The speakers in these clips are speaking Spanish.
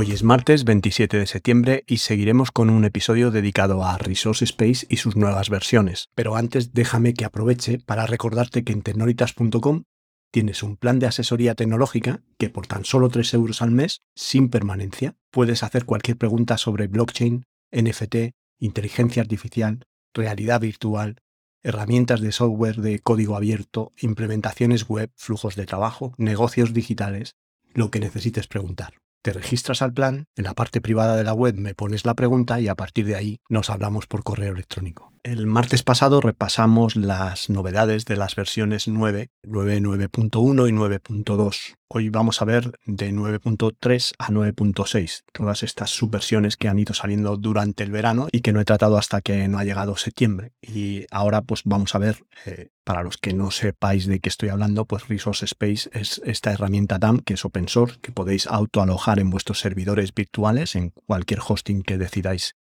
Hoy es martes 27 de septiembre y seguiremos con un episodio dedicado a Resource Space y sus nuevas versiones. Pero antes déjame que aproveche para recordarte que en tecnolitas.com tienes un plan de asesoría tecnológica que por tan solo 3 euros al mes, sin permanencia, puedes hacer cualquier pregunta sobre blockchain, NFT, inteligencia artificial, realidad virtual, herramientas de software de código abierto, implementaciones web, flujos de trabajo, negocios digitales, lo que necesites preguntar te registras al plan, en la parte privada de la web me pones la pregunta y a partir de ahí nos hablamos por correo electrónico. El martes pasado repasamos las novedades de las versiones 9, 9.9.1 y 9.2. Hoy vamos a ver de 9.3 a 9.6, todas estas subversiones que han ido saliendo durante el verano y que no he tratado hasta que no ha llegado septiembre. Y ahora pues vamos a ver, eh, para los que no sepáis de qué estoy hablando, pues Resource Space es esta herramienta DAM que es open source, que podéis autoalojar en vuestros servidores virtuales, en cualquier hosting que decidáis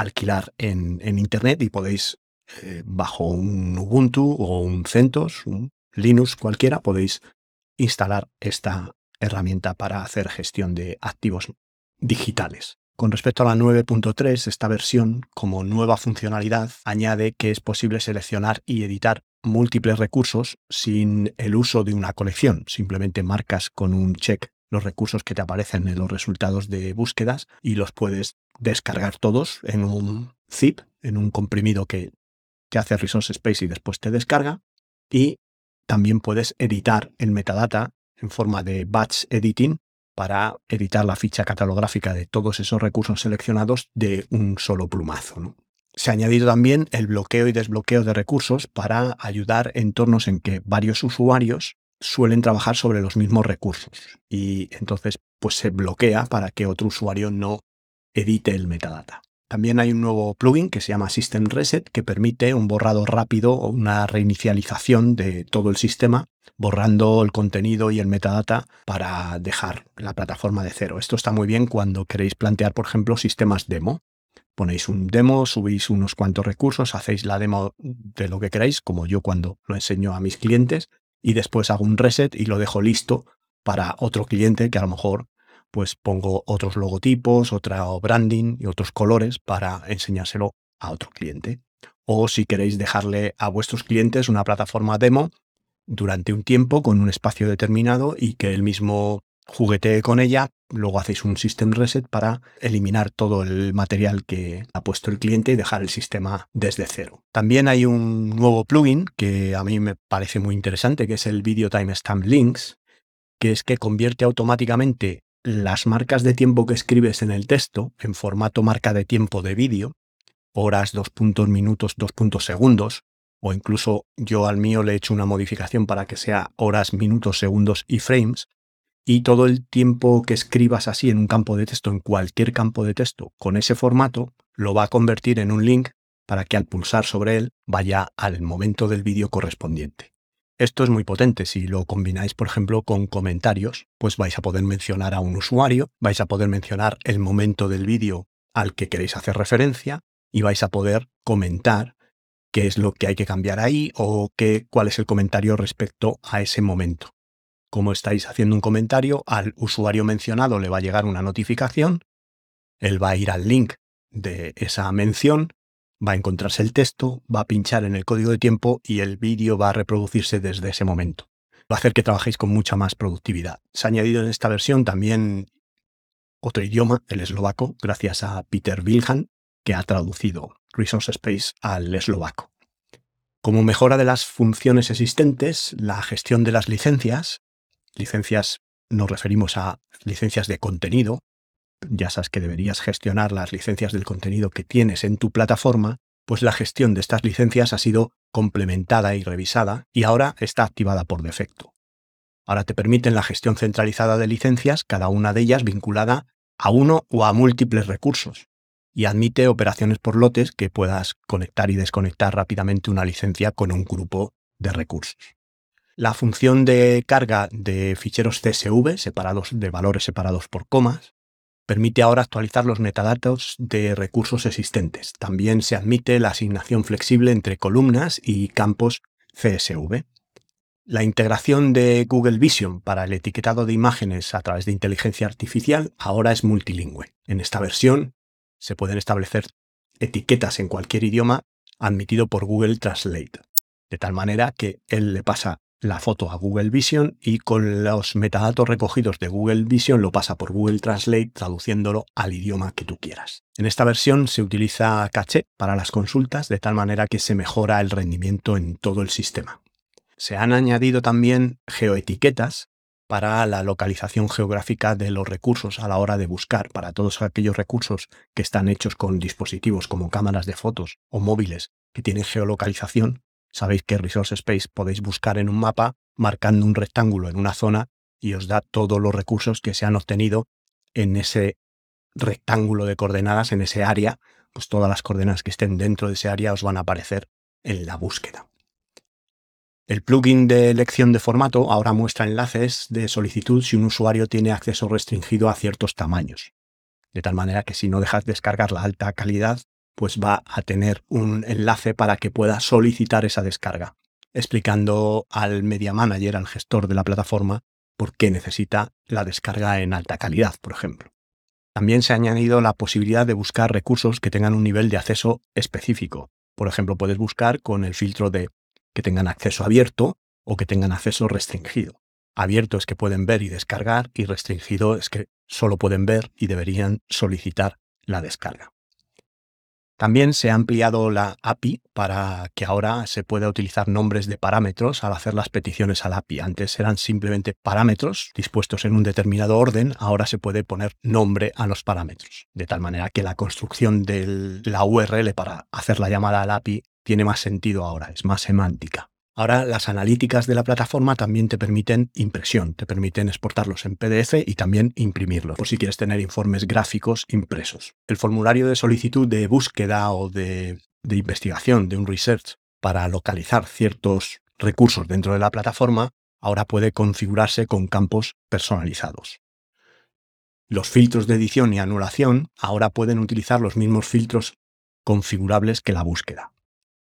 alquilar en, Internet y podéis, eh, bajo un Ubuntu o un CentOS, un Linux cualquiera, podéis instalar esta herramienta para hacer gestión de activos digitales. Con respecto a la 9.3, esta versión, como nueva funcionalidad, añade que es posible seleccionar y editar múltiples recursos sin el uso de una colección. Simplemente marcas con un check los recursos que te aparecen en los resultados de búsquedas y los puedes descargar todos en un zip, en un comprimido que te hace Resource Space y después te descarga. Y también puedes editar el metadata en forma de batch editing para editar la ficha catalográfica de todos esos recursos seleccionados de un solo plumazo. Se ha añadido también el bloqueo y desbloqueo de recursos para ayudar en entornos en que varios usuarios suelen trabajar sobre los mismos recursos y entonces pues se bloquea para que otro usuario no edite el metadata. También hay un nuevo plugin que se llama System Reset que permite un borrado rápido o una reinicialización de todo el sistema, borrando el contenido y el metadata para dejar la plataforma de cero. Esto está muy bien cuando queréis plantear, por ejemplo, sistemas demo. Ponéis un demo, subís unos cuantos recursos, hacéis la demo de lo que queráis, como yo cuando lo enseño a mis clientes, y después hago un reset y lo dejo listo para otro cliente que a lo mejor pues pongo otros logotipos, otra branding y otros colores para enseñárselo a otro cliente. O si queréis dejarle a vuestros clientes una plataforma demo durante un tiempo con un espacio determinado y que el mismo juguetee con ella, luego hacéis un system reset para eliminar todo el material que ha puesto el cliente y dejar el sistema desde cero. También hay un nuevo plugin que a mí me parece muy interesante, que es el Video Timestamp Links, que es que convierte automáticamente las marcas de tiempo que escribes en el texto en formato marca de tiempo de vídeo, horas, dos puntos, minutos, dos puntos, segundos, o incluso yo al mío le he hecho una modificación para que sea horas, minutos, segundos y frames, y todo el tiempo que escribas así en un campo de texto, en cualquier campo de texto, con ese formato, lo va a convertir en un link para que al pulsar sobre él vaya al momento del vídeo correspondiente. Esto es muy potente. Si lo combináis, por ejemplo, con comentarios, pues vais a poder mencionar a un usuario, vais a poder mencionar el momento del vídeo al que queréis hacer referencia y vais a poder comentar qué es lo que hay que cambiar ahí o qué, cuál es el comentario respecto a ese momento como estáis haciendo un comentario, al usuario mencionado le va a llegar una notificación, él va a ir al link de esa mención, va a encontrarse el texto, va a pinchar en el código de tiempo y el vídeo va a reproducirse desde ese momento. Va a hacer que trabajéis con mucha más productividad. Se ha añadido en esta versión también otro idioma, el eslovaco, gracias a Peter Wilhan, que ha traducido Resource Space al eslovaco. Como mejora de las funciones existentes, la gestión de las licencias licencias nos referimos a licencias de contenido. Ya sabes que deberías gestionar las licencias del contenido que tienes en tu plataforma, pues la gestión de estas licencias ha sido complementada y revisada y ahora está activada por defecto. Ahora te permiten la gestión centralizada de licencias, cada una de ellas vinculada a uno o a múltiples recursos. Y admite operaciones por lotes que puedas conectar y desconectar rápidamente una licencia con un grupo de recursos. La función de carga de ficheros CSV separados de valores separados por comas permite ahora actualizar los metadatos de recursos existentes. También se admite la asignación flexible entre columnas y campos CSV. La integración de Google Vision para el etiquetado de imágenes a través de inteligencia artificial ahora es multilingüe. En esta versión se pueden establecer etiquetas en cualquier idioma admitido por Google Translate, de tal manera que él le pasa la foto a Google Vision y con los metadatos recogidos de Google Vision lo pasa por Google Translate traduciéndolo al idioma que tú quieras. En esta versión se utiliza caché para las consultas de tal manera que se mejora el rendimiento en todo el sistema. Se han añadido también geoetiquetas para la localización geográfica de los recursos a la hora de buscar para todos aquellos recursos que están hechos con dispositivos como cámaras de fotos o móviles que tienen geolocalización Sabéis que Resource Space podéis buscar en un mapa marcando un rectángulo en una zona y os da todos los recursos que se han obtenido en ese rectángulo de coordenadas, en ese área, pues todas las coordenadas que estén dentro de ese área os van a aparecer en la búsqueda. El plugin de elección de formato ahora muestra enlaces de solicitud si un usuario tiene acceso restringido a ciertos tamaños. De tal manera que si no dejas descargar la alta calidad, pues va a tener un enlace para que pueda solicitar esa descarga, explicando al media manager, al gestor de la plataforma, por qué necesita la descarga en alta calidad, por ejemplo. También se ha añadido la posibilidad de buscar recursos que tengan un nivel de acceso específico. Por ejemplo, puedes buscar con el filtro de que tengan acceso abierto o que tengan acceso restringido. Abierto es que pueden ver y descargar y restringido es que solo pueden ver y deberían solicitar la descarga. También se ha ampliado la API para que ahora se pueda utilizar nombres de parámetros al hacer las peticiones al API. Antes eran simplemente parámetros dispuestos en un determinado orden, ahora se puede poner nombre a los parámetros, de tal manera que la construcción de la URL para hacer la llamada al API tiene más sentido ahora, es más semántica. Ahora las analíticas de la plataforma también te permiten impresión, te permiten exportarlos en PDF y también imprimirlos, por si quieres tener informes gráficos impresos. El formulario de solicitud de búsqueda o de, investigación, de un research, para localizar ciertos recursos dentro de la plataforma, ahora puede configurarse con campos personalizados. Los filtros de edición y anulación ahora pueden utilizar los mismos filtros configurables que la búsqueda.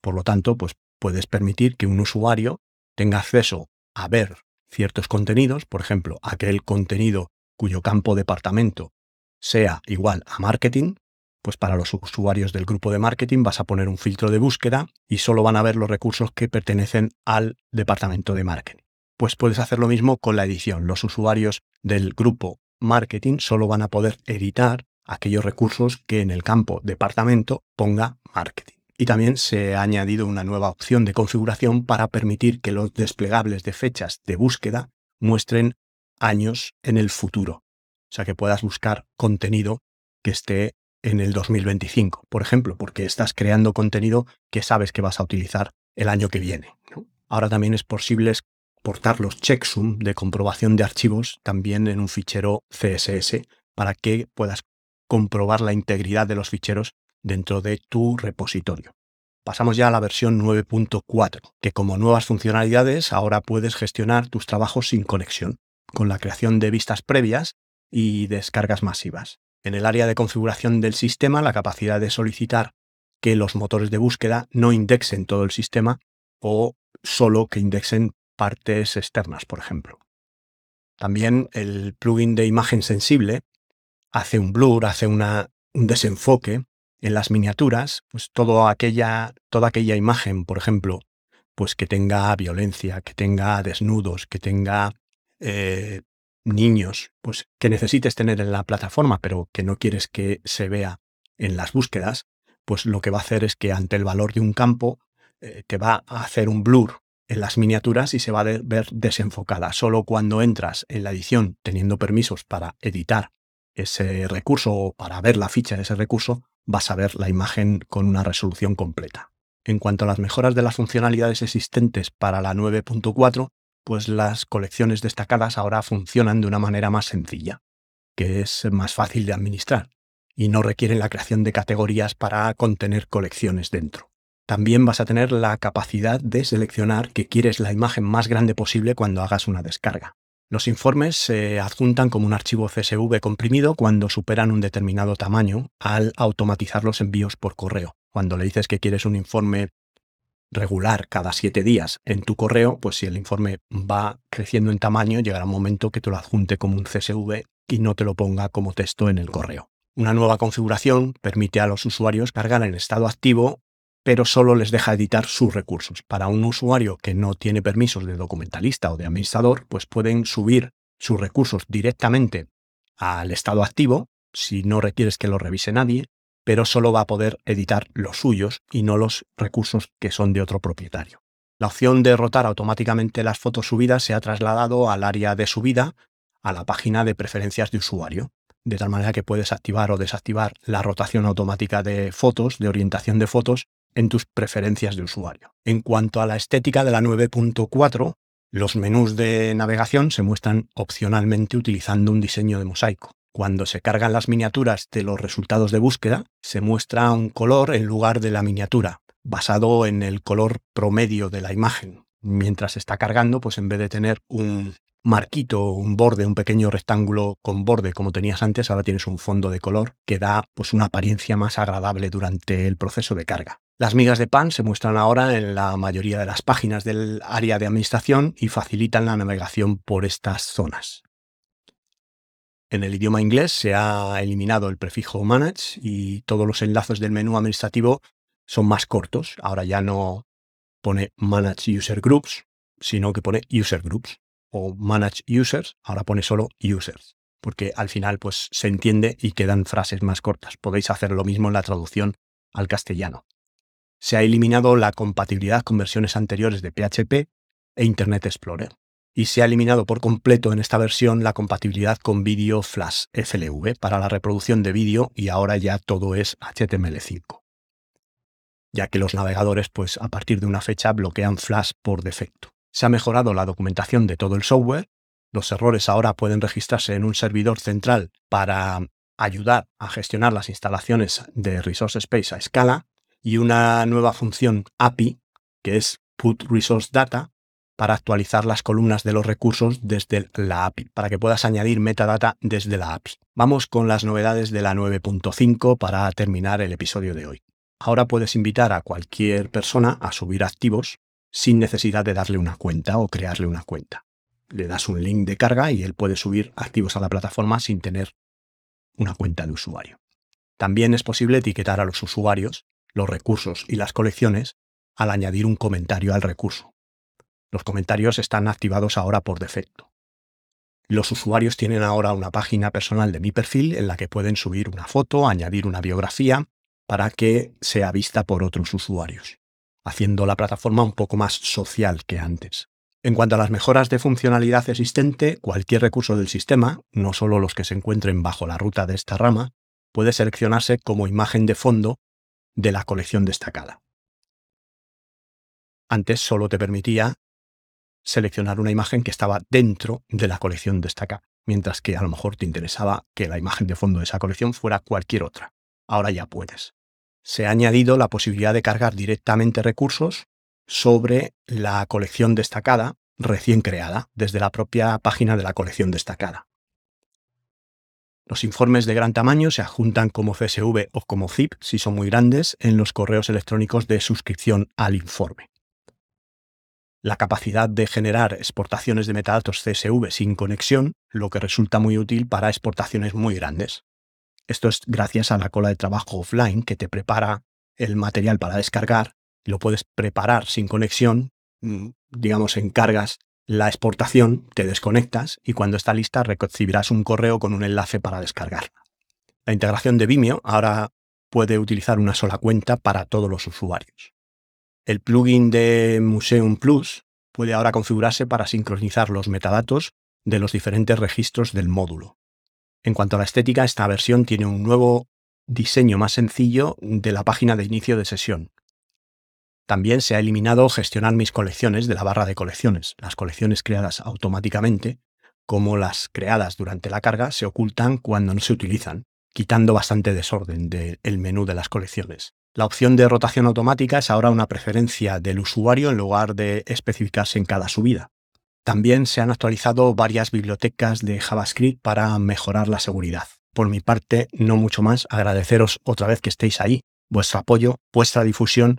Por lo tanto, pues puedes permitir que un usuario tenga acceso a ver ciertos contenidos, por ejemplo, aquel contenido cuyo campo departamento sea igual a marketing, pues para los usuarios del grupo de marketing vas a poner un filtro de búsqueda y solo van a ver los recursos que pertenecen al departamento de marketing. Pues puedes hacer lo mismo con la edición. Los usuarios del grupo marketing solo van a poder editar aquellos recursos que en el campo departamento ponga marketing. Y también se ha añadido una nueva opción de configuración para permitir que los desplegables de fechas de búsqueda muestren años en el futuro. O sea, que puedas buscar contenido que esté en el 2025, por ejemplo, porque estás creando contenido que sabes que vas a utilizar el año que viene. Ahora también es posible exportar los checksum de comprobación de archivos también en un fichero CSS para que puedas comprobar la integridad de los ficheros dentro de tu repositorio. Pasamos ya a la versión 9.4, que como nuevas funcionalidades ahora puedes gestionar tus trabajos sin conexión, con la creación de vistas previas y descargas masivas. En el área de configuración del sistema, la capacidad de solicitar que los motores de búsqueda no indexen todo el sistema o solo que indexen partes externas, por ejemplo. También el plugin de imagen sensible hace un blur, hace un desenfoque en las miniaturas, pues todo aquella, toda aquella imagen, por ejemplo, pues que tenga violencia, que tenga desnudos, que tenga eh, niños, pues que necesites tener en la plataforma, pero que no quieres que se vea en las búsquedas, pues lo que va a hacer es que ante el valor de un campo eh, te va a hacer un blur en las miniaturas y se va a ver desenfocada. Solo cuando entras en la edición teniendo permisos para editar ese recurso o para ver la ficha de ese recurso, vas a ver la imagen con una resolución completa. En cuanto a las mejoras de las funcionalidades existentes para la 9.4, pues las colecciones destacadas ahora funcionan de una manera más sencilla, que es más fácil de administrar y no requieren la creación de categorías para contener colecciones dentro. También vas a tener la capacidad de seleccionar que quieres la imagen más grande posible cuando hagas una descarga. Los informes se adjuntan como un archivo CSV comprimido cuando superan un determinado tamaño al automatizar los envíos por correo. Cuando le dices que quieres un informe regular cada siete días en tu correo, pues si el informe va creciendo en tamaño, llegará un momento que te lo adjunte como un CSV y no te lo ponga como texto en el correo. Una nueva configuración permite a los usuarios cargar en estado activo, pero solo les deja editar sus recursos. Para un usuario que no tiene permisos de documentalista o de administrador, pues pueden subir sus recursos directamente al estado activo, si no requieres que lo revise nadie, pero solo va a poder editar los suyos y no los recursos que son de otro propietario. La opción de rotar automáticamente las fotos subidas se ha trasladado al área de subida, a la página de preferencias de usuario, de tal manera que puedes activar o desactivar la rotación automática de fotos, de orientación de fotos, en tus preferencias de usuario. En cuanto a la estética de la 9.4, los menús de navegación se muestran opcionalmente utilizando un diseño de mosaico. Cuando se cargan las miniaturas de los resultados de búsqueda, se muestra un color en lugar de la miniatura, basado en el color promedio de la imagen. Mientras está cargando, pues en vez de tener un marquito, un borde, un pequeño rectángulo con borde como tenías antes, ahora tienes un fondo de color que da pues una apariencia más agradable durante el proceso de carga. Las migas de pan se muestran ahora en la mayoría de las páginas del área de administración y facilitan la navegación por estas zonas. En el idioma inglés se ha eliminado el prefijo manage y todos los enlaces del menú administrativo son más cortos. Ahora ya no pone manage user groups, sino que pone user groups o manage users, ahora pone solo users, porque al final pues se entiende y quedan frases más cortas. Podéis hacer lo mismo en la traducción al castellano. Se ha eliminado la compatibilidad con versiones anteriores de PHP e Internet Explorer y se ha eliminado por completo en esta versión la compatibilidad con vídeo Flash FLV para la reproducción de vídeo y ahora ya todo es HTML5. Ya que los navegadores pues a partir de una fecha bloquean Flash por defecto. Se ha mejorado la documentación de todo el software, los errores ahora pueden registrarse en un servidor central para ayudar a gestionar las instalaciones de Resource Space a escala y una nueva función API que es Put Resource Data para actualizar las columnas de los recursos desde la API, para que puedas añadir metadata desde la API. Vamos con las novedades de la 9.5 para terminar el episodio de hoy. Ahora puedes invitar a cualquier persona a subir activos sin necesidad de darle una cuenta o crearle una cuenta. Le das un link de carga y él puede subir activos a la plataforma sin tener una cuenta de usuario. También es posible etiquetar a los usuarios, los recursos y las colecciones al añadir un comentario al recurso. Los comentarios están activados ahora por defecto. Los usuarios tienen ahora una página personal de mi perfil en la que pueden subir una foto, añadir una biografía, para que sea vista por otros usuarios, haciendo la plataforma un poco más social que antes. En cuanto a las mejoras de funcionalidad existente, cualquier recurso del sistema, no solo los que se encuentren bajo la ruta de esta rama, puede seleccionarse como imagen de fondo de la colección destacada. Antes solo te permitía seleccionar una imagen que estaba dentro de la colección destacada, mientras que a lo mejor te interesaba que la imagen de fondo de esa colección fuera cualquier otra. Ahora ya puedes. Se ha añadido la posibilidad de cargar directamente recursos sobre la colección destacada recién creada desde la propia página de la colección destacada. Los informes de gran tamaño se adjuntan como CSV o como zip si son muy grandes en los correos electrónicos de suscripción al informe la capacidad de generar exportaciones de metadatos CSV sin conexión, lo que resulta muy útil para exportaciones muy grandes. Esto es gracias a la cola de trabajo offline que te prepara el material para descargar, lo puedes preparar sin conexión, mm, digamos, encargas la exportación, te desconectas y cuando está lista recibirás un correo con un enlace para descargarla. La integración de Vimeo ahora puede utilizar una sola cuenta para todos los usuarios. El plugin de Museum Plus puede ahora configurarse para sincronizar los metadatos de los diferentes registros del módulo. En cuanto a la estética, esta versión tiene un nuevo diseño más sencillo de la página de inicio de sesión. También se ha eliminado gestionar mis colecciones de la barra de colecciones. Las colecciones creadas automáticamente, como las creadas durante la carga, se ocultan cuando no se utilizan, quitando bastante desorden del menú de las colecciones. La opción de rotación automática es ahora una preferencia del usuario en lugar de especificarse en cada subida. También se han actualizado varias bibliotecas de JavaScript para mejorar la seguridad. Por mi parte, no mucho más, agradeceros otra vez que estéis ahí, vuestro apoyo, vuestra difusión